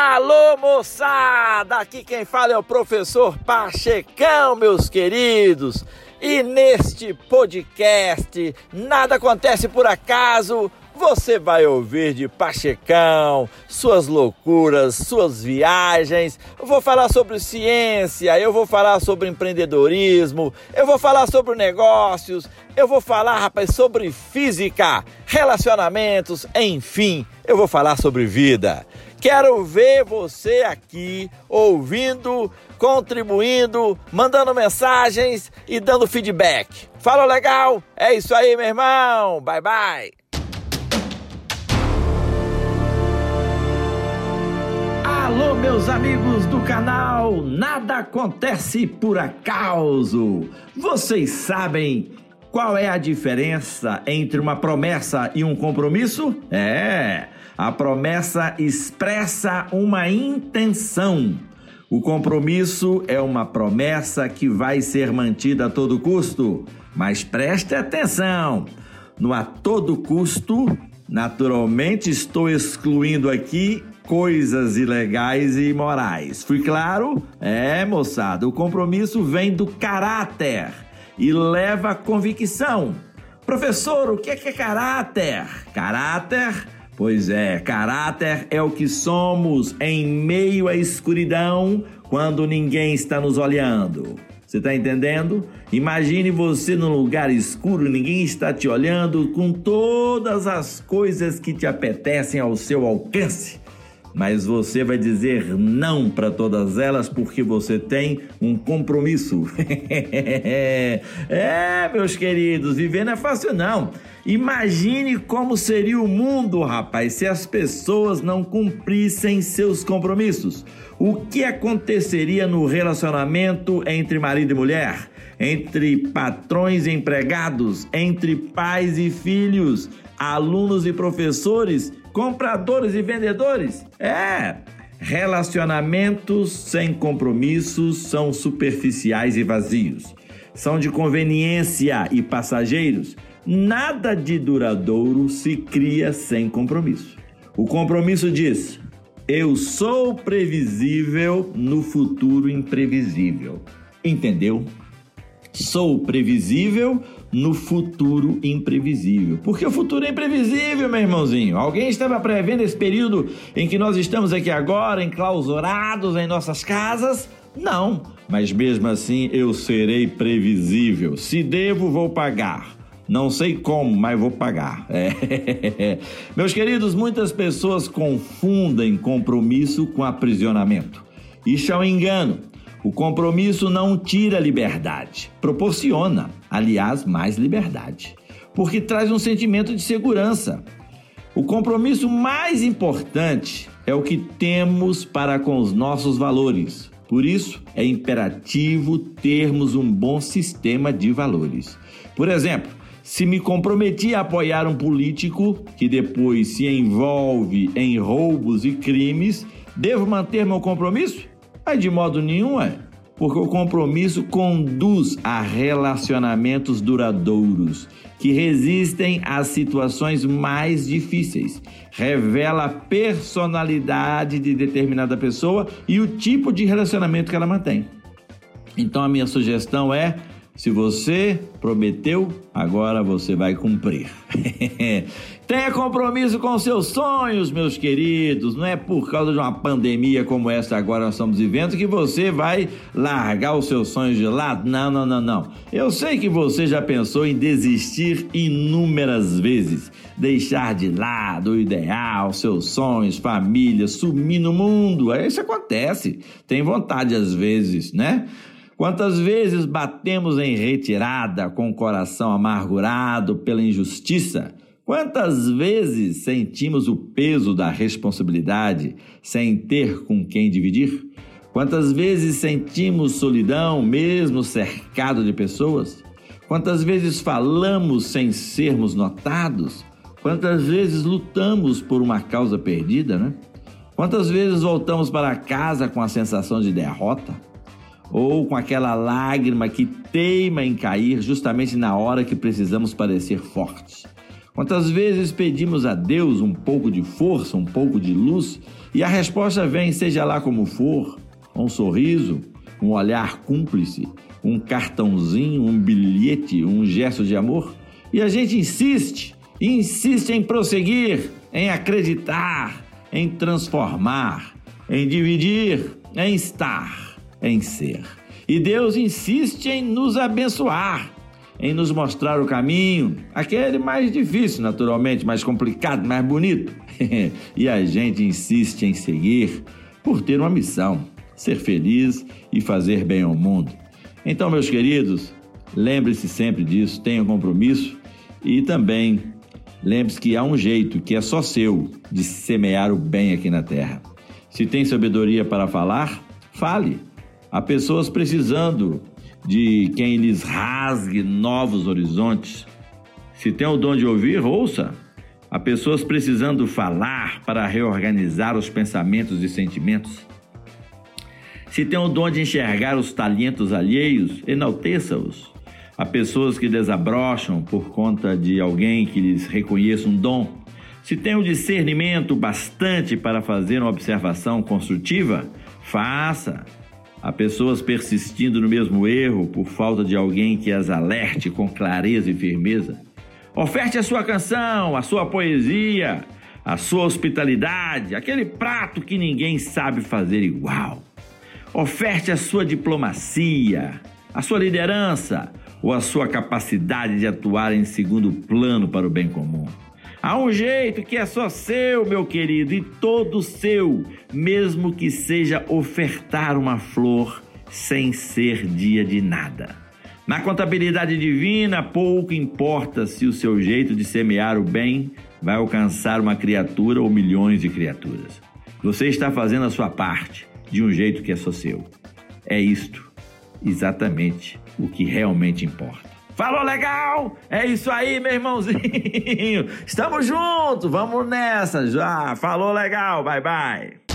Alô, moçada! Aqui quem fala é o professor Pachecão, meus queridos. E neste podcast, nada acontece por acaso. Você vai ouvir de Pachecão, suas loucuras, suas viagens. Eu vou falar sobre ciência, eu vou falar sobre empreendedorismo, eu vou falar sobre negócios, eu vou falar, rapaz, sobre física, relacionamentos, enfim, eu vou falar sobre vida. Quero ver você aqui ouvindo, contribuindo, mandando mensagens e dando feedback. Fala legal? É isso aí, meu irmão. Bye bye. Meus amigos do canal Nada Acontece por Acaso. Vocês sabem qual é a diferença entre uma promessa e um compromisso? É. A promessa expressa uma intenção. O compromisso é uma promessa que vai ser mantida a todo custo. Mas preste atenção: no a todo custo, naturalmente estou excluindo aqui coisas ilegais e imorais. Fui claro? É, moçada, o compromisso vem do caráter e leva a convicção. Professor, o que é, que é caráter? Caráter Pois é, caráter é o que somos em meio à escuridão quando ninguém está nos olhando. Você está entendendo? Imagine você num lugar escuro, ninguém está te olhando, com todas as coisas que te apetecem ao seu alcance mas você vai dizer não para todas elas porque você tem um compromisso. é, meus queridos, viver não é fácil não. Imagine como seria o mundo, rapaz, se as pessoas não cumprissem seus compromissos. O que aconteceria no relacionamento entre marido e mulher? Entre patrões e empregados, entre pais e filhos, alunos e professores, compradores e vendedores? É. Relacionamentos sem compromissos são superficiais e vazios. São de conveniência e passageiros. Nada de duradouro se cria sem compromisso. O compromisso diz: eu sou previsível no futuro imprevisível. Entendeu? Sou previsível no futuro imprevisível. Porque o futuro é imprevisível, meu irmãozinho. Alguém estava prevendo esse período em que nós estamos aqui agora, enclausurados em nossas casas? Não, mas mesmo assim eu serei previsível. Se devo, vou pagar. Não sei como, mas vou pagar. É. Meus queridos, muitas pessoas confundem compromisso com aprisionamento. Isso é um engano. O compromisso não tira liberdade, proporciona, aliás, mais liberdade, porque traz um sentimento de segurança. O compromisso mais importante é o que temos para com os nossos valores. Por isso, é imperativo termos um bom sistema de valores. Por exemplo, se me comprometi a apoiar um político que depois se envolve em roubos e crimes, devo manter meu compromisso? Mas de modo nenhum é, porque o compromisso conduz a relacionamentos duradouros que resistem às situações mais difíceis, revela a personalidade de determinada pessoa e o tipo de relacionamento que ela mantém. Então a minha sugestão é se você prometeu, agora você vai cumprir. Tenha compromisso com seus sonhos, meus queridos. Não é por causa de uma pandemia como essa agora nós estamos vivendo que você vai largar os seus sonhos de lado. Não, não, não, não. Eu sei que você já pensou em desistir inúmeras vezes, deixar de lado o ideal, seus sonhos, família, sumir no mundo. Isso acontece. Tem vontade às vezes, né? Quantas vezes batemos em retirada com o coração amargurado pela injustiça? Quantas vezes sentimos o peso da responsabilidade sem ter com quem dividir? Quantas vezes sentimos solidão mesmo cercado de pessoas? Quantas vezes falamos sem sermos notados? Quantas vezes lutamos por uma causa perdida, né? Quantas vezes voltamos para casa com a sensação de derrota? Ou com aquela lágrima que teima em cair justamente na hora que precisamos parecer fortes. Quantas vezes pedimos a Deus um pouco de força, um pouco de luz, E a resposta vem, seja lá como for, um sorriso, um olhar cúmplice, um cartãozinho, um bilhete, um gesto de amor. E a gente insiste, insiste em prosseguir, em acreditar, em transformar, em dividir, em estar, em ser. E Deus insiste em nos abençoar, em nos mostrar o caminho, aquele mais difícil, naturalmente, mais complicado, mais bonito. e a gente insiste em seguir por ter uma missão: ser feliz e fazer bem ao mundo. Então, meus queridos, lembre-se sempre disso, tenha compromisso e também lembre-se que há um jeito que é só seu de semear o bem aqui na terra. Se tem sabedoria para falar, fale. Há pessoas precisando de quem lhes rasgue novos horizontes. Se tem o dom de ouvir, ouça. Há pessoas precisando falar para reorganizar os pensamentos e sentimentos. Se tem o dom de enxergar os talentos alheios, enalteça-os. Há pessoas que desabrocham por conta de alguém que lhes reconheça um dom. Se tem o discernimento bastante para fazer uma observação construtiva, faça. Há pessoas persistindo no mesmo erro por falta de alguém que as alerte com clareza e firmeza. Oferte a sua canção, a sua poesia, a sua hospitalidade, aquele prato que ninguém sabe fazer igual. Oferte a sua diplomacia, a sua liderança ou a sua capacidade de atuar em segundo plano para o bem comum. Há um jeito que é só seu, meu querido, e todo seu, mesmo que seja ofertar uma flor sem ser dia de nada. Na contabilidade divina, pouco importa se o seu jeito de semear o bem vai alcançar uma criatura ou milhões de criaturas. Você está fazendo a sua parte de um jeito que é só seu. É isto exatamente o que realmente importa. Falou legal? É isso aí, meu irmãozinho. Estamos juntos, vamos nessa já. Falou legal, bye bye.